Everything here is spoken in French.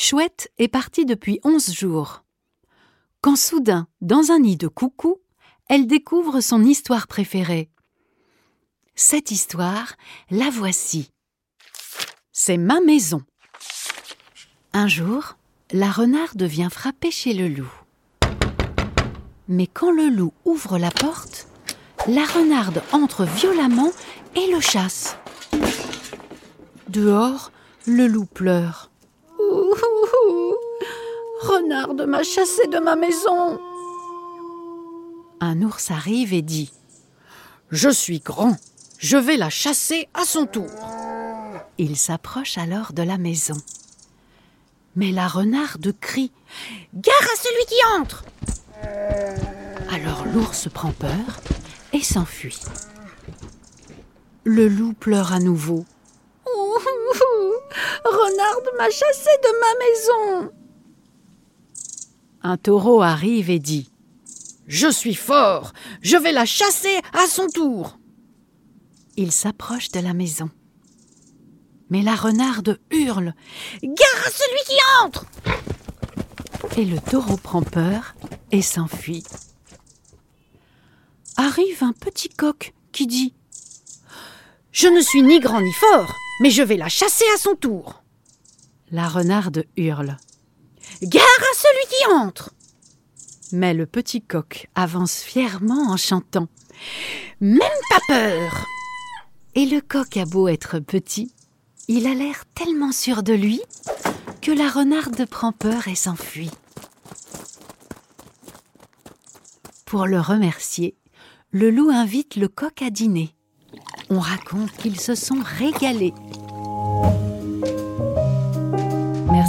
Chouette est partie depuis 11 jours. Quand soudain, dans un nid de coucou, elle découvre son histoire préférée. Cette histoire, la voici. C'est ma maison. Un jour, la renarde vient frapper chez le loup. Mais quand le loup ouvre la porte, la renarde entre violemment et le chasse. Dehors, le loup pleure. Renarde m'a chassé de ma maison. Un ours arrive et dit Je suis grand, je vais la chasser à son tour. Il s'approche alors de la maison. Mais la renarde crie Gare à celui qui entre Alors l'ours prend peur et s'enfuit. Le loup pleure à nouveau. Renarde m'a chassé de ma maison. Un taureau arrive et dit Je suis fort, je vais la chasser à son tour. Il s'approche de la maison. Mais la renarde hurle Gare à celui qui entre et le taureau prend peur et s'enfuit. Arrive un petit coq qui dit Je ne suis ni grand ni fort, mais je vais la chasser à son tour. La renarde hurle. Gare à celui qui entre Mais le petit coq avance fièrement en chantant. Même pas peur Et le coq a beau être petit, il a l'air tellement sûr de lui que la renarde prend peur et s'enfuit. Pour le remercier, le loup invite le coq à dîner. On raconte qu'ils se sont régalés.